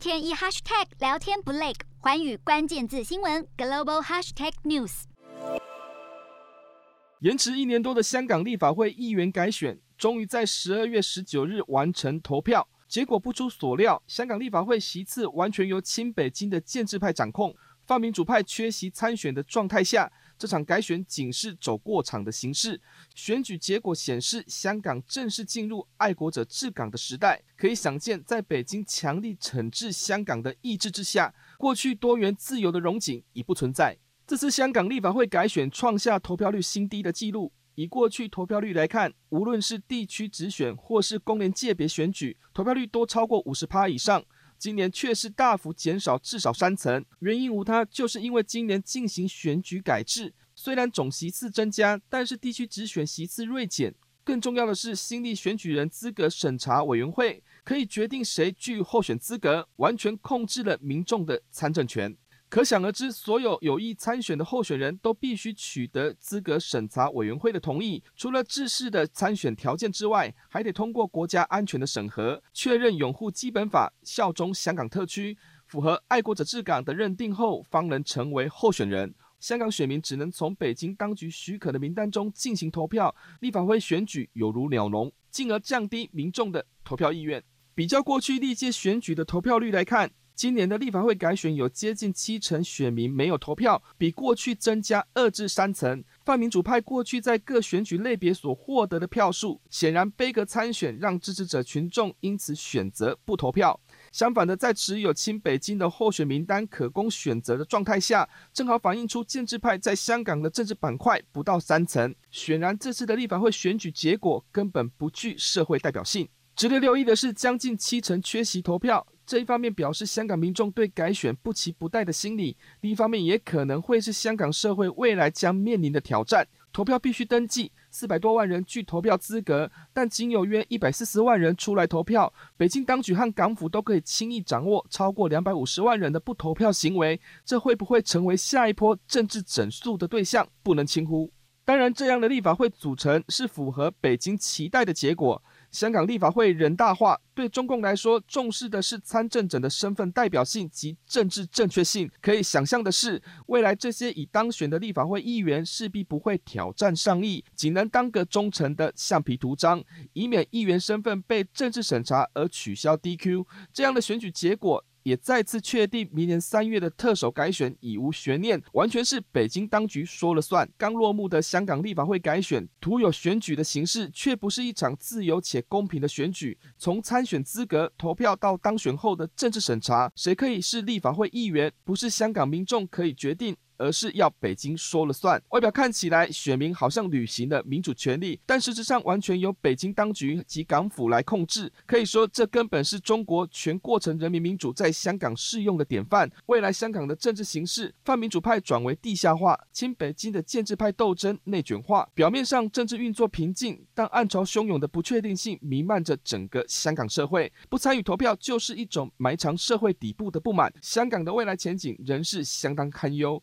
天一 hashtag 聊天不累，环宇关键字新闻 global hashtag news。延迟一年多的香港立法会议员改选，终于在十二月十九日完成投票。结果不出所料，香港立法会席次完全由亲北京的建制派掌控。泛民主派缺席参选的状态下，这场改选仅是走过场的形式。选举结果显示，香港正式进入爱国者治港的时代。可以想见，在北京强力惩治香港的意志之下，过去多元自由的荣景已不存在。这次香港立法会改选创下投票率新低的纪录。以过去投票率来看，无论是地区直选或是公联界别选举，投票率都超过五十趴以上。今年却是大幅减少至少三层，原因无他，就是因为今年进行选举改制，虽然总席次增加，但是地区直选席次锐减。更重要的是，新立选举人资格审查委员会可以决定谁具候选资格，完全控制了民众的参政权。可想而知，所有有意参选的候选人都必须取得资格审查委员会的同意。除了制式的参选条件之外，还得通过国家安全的审核，确认拥护基本法、效忠香港特区、符合爱国者治港的认定后，方能成为候选人。香港选民只能从北京当局许可的名单中进行投票，立法会选举有如鸟笼，进而降低民众的投票意愿。比较过去历届选举的投票率来看。今年的立法会改选有接近七成选民没有投票，比过去增加二至三成。泛民主派过去在各选举类别所获得的票数，显然杯葛参选，让支持者群众因此选择不投票。相反的，在持有亲北京的候选名单可供选择的状态下，正好反映出建制派在香港的政治板块不到三成。显然，这次的立法会选举结果根本不具社会代表性。值得留意的是，将近七成缺席投票。这一方面表示香港民众对改选不期不待的心理，另一方面也可能会是香港社会未来将面临的挑战。投票必须登记，四百多万人具投票资格，但仅有约一百四十万人出来投票。北京当局和港府都可以轻易掌握超过两百五十万人的不投票行为，这会不会成为下一波政治整肃的对象，不能轻忽。当然，这样的立法会组成是符合北京期待的结果。香港立法会人大化对中共来说，重视的是参政者的身份代表性及政治正确性。可以想象的是，未来这些已当选的立法会议员势必不会挑战上议，仅能当个忠诚的橡皮图章，以免议员身份被政治审查而取消 DQ。这样的选举结果。也再次确定，明年三月的特首改选已无悬念，完全是北京当局说了算。刚落幕的香港立法会改选，徒有选举的形式，却不是一场自由且公平的选举。从参选资格、投票到当选后的政治审查，谁可以是立法会议员，不是香港民众可以决定。而是要北京说了算。外表看起来，选民好像履行了民主权利，但实质上完全由北京当局及港府来控制。可以说，这根本是中国全过程人民民主在香港适用的典范。未来香港的政治形势，泛民主派转为地下化，亲北京的建制派斗争内卷化。表面上政治运作平静，但暗潮汹涌的不确定性弥漫着整个香港社会。不参与投票就是一种埋藏社会底部的不满。香港的未来前景仍是相当堪忧。